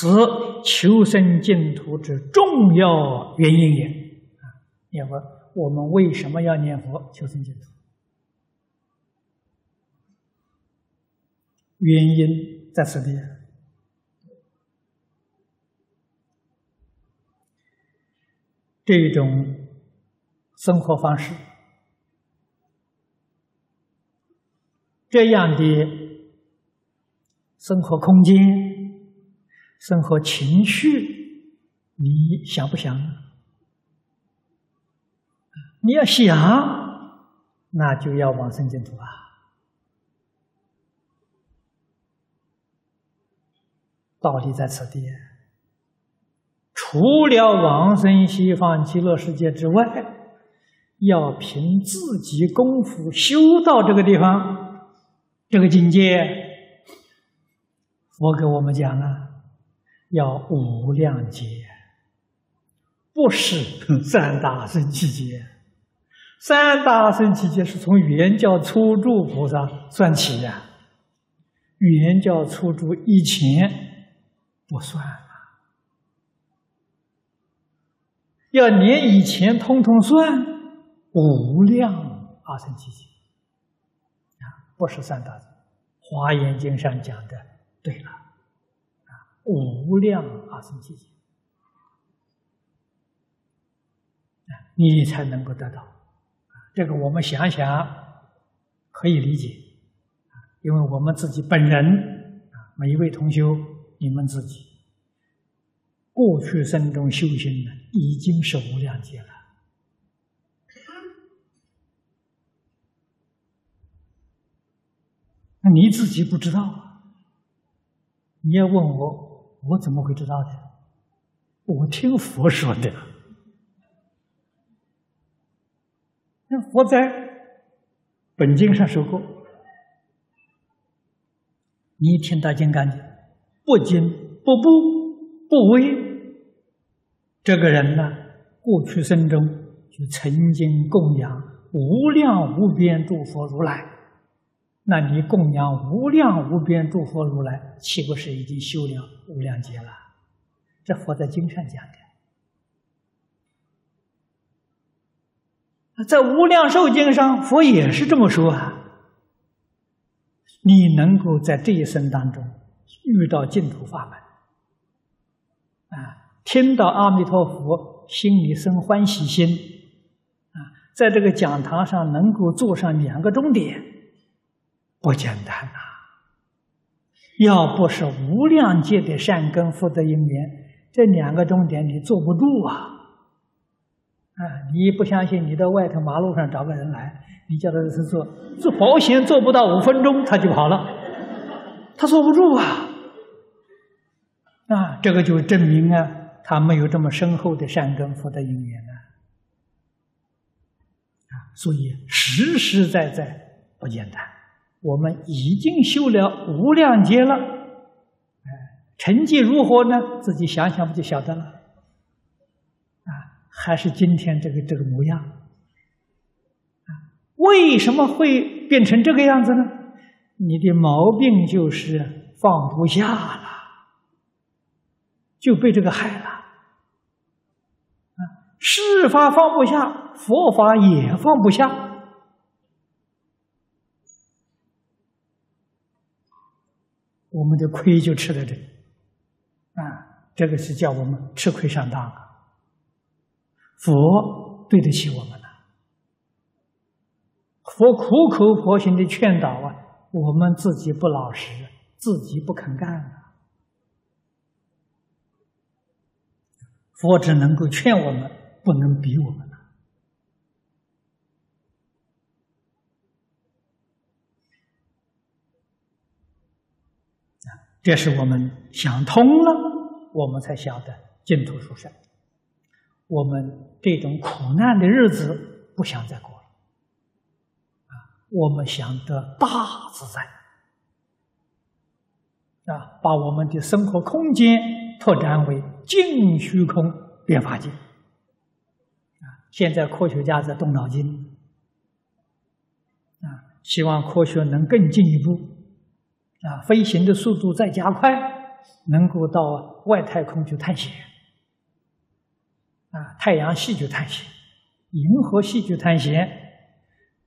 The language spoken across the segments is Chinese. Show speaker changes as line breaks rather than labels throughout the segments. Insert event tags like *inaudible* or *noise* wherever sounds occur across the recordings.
此求生净土之重要原因也。念佛，我们为什么要念佛求生净土？原因在此地。这种生活方式，这样的生活空间、生活情绪，你想不想？你要想，那就要往生净土啊！道理在此地。除了往生西方极乐世界之外，要凭自己功夫修到这个地方，这个境界，佛给我们讲了，要无量劫，不是 *laughs* 三大圣七劫。三大圣七劫是从原教初住菩萨算起呀，原教初住以前不算。要连以前通通算，无量阿僧祇劫啊，不是三大华严经上讲的，对了，无量阿僧祇劫，你才能够得到。这个我们想想可以理解，因为我们自己本人啊，每一位同修，你们自己。过去生中修行呢，已经是无量劫了。那你自己不知道？你要问我，我怎么会知道的？我听佛说的。那佛在本经上说过：“你听到经干的，不惊不怖不畏。”这个人呢，过去生中就曾经供养无量无边诸佛如来，那你供养无量无边诸佛如来，岂不是已经修了无量劫了？这佛在经上讲的，在无量寿经上，佛也是这么说啊。你能够在这一生当中遇到净土法门，啊。听到阿弥陀佛，心里生欢喜心，啊，在这个讲堂上能够坐上两个钟点，不简单呐！要不是无量界的善根福德因缘，这两个钟点你坐不住啊！啊，你不相信，你到外头马路上找个人来，你叫他是做做保险，做不到五分钟他就跑了，他坐不住啊！啊，这个就证明啊。他没有这么深厚的善根福德因缘呢，啊，所以实实在在不简单。我们已经修了无量劫了，哎，成绩如何呢？自己想想不就晓得了？啊，还是今天这个这个模样？啊，为什么会变成这个样子呢？你的毛病就是放不下了，就被这个害了。啊事法放不下，佛法也放不下，我们的亏就吃在这里啊！这个是叫我们吃亏上当啊！佛对得起我们了，佛苦口婆心的劝导啊，我们自己不老实，自己不肯干啊，佛只能够劝我们。不能逼我们这是我们想通了，我们才晓得净土殊胜。我们这种苦难的日子不想再过了啊！我们想得大自在啊，把我们的生活空间拓展为净虚空变法界啊。现在科学家在动脑筋，啊，希望科学能更进一步，啊，飞行的速度再加快，能够到外太空去探险，啊，太阳系去探险，银河系去探险，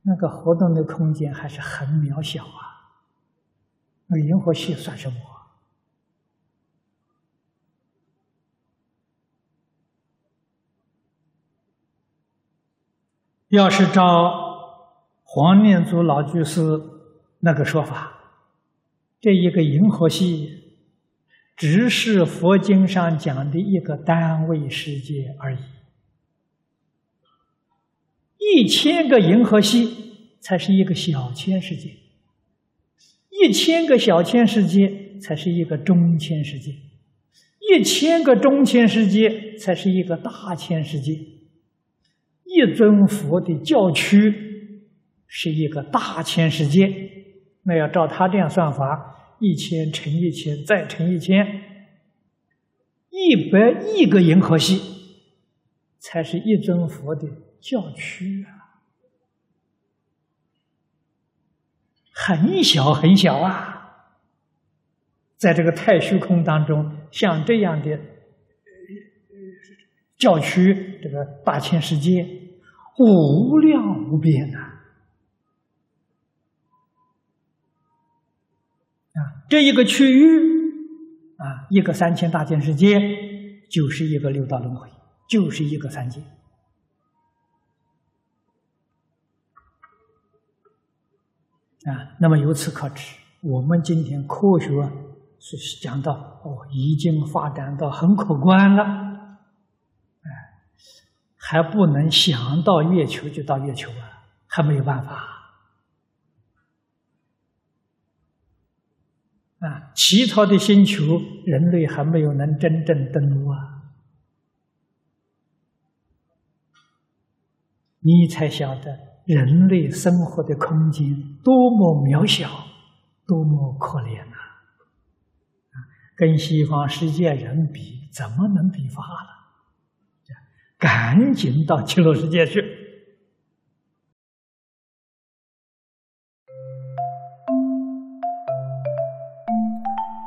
那个活动的空间还是很渺小啊。那银河系算什么？要是照黄念祖老居士那个说法，这一个银河系只是佛经上讲的一个单位世界而已，一千个银河系才是一个小千世界，一千个小千世界才是一个中千世界，一千个中千世界才是一个大千世界。一尊佛的教区是一个大千世界，那要照他这样算法，一千乘一千再乘一千，一百亿个银河系才是一尊佛的教区啊，很小很小啊，在这个太虚空当中，像这样的教区，这个大千世界。无量无边呐！啊，这一个区域啊，一个三千大千世界，就是一个六道轮回，就是一个三界。啊，那么由此可知，我们今天科学是讲到哦，已经发展到很可观了。哎还不能想到月球就到月球啊，还没有办法啊！其他的星球，人类还没有能真正登陆啊！你才晓得人类生活的空间多么渺小，多么可怜呐！跟西方世界人比，怎么能比法了？赶紧到极乐世界去！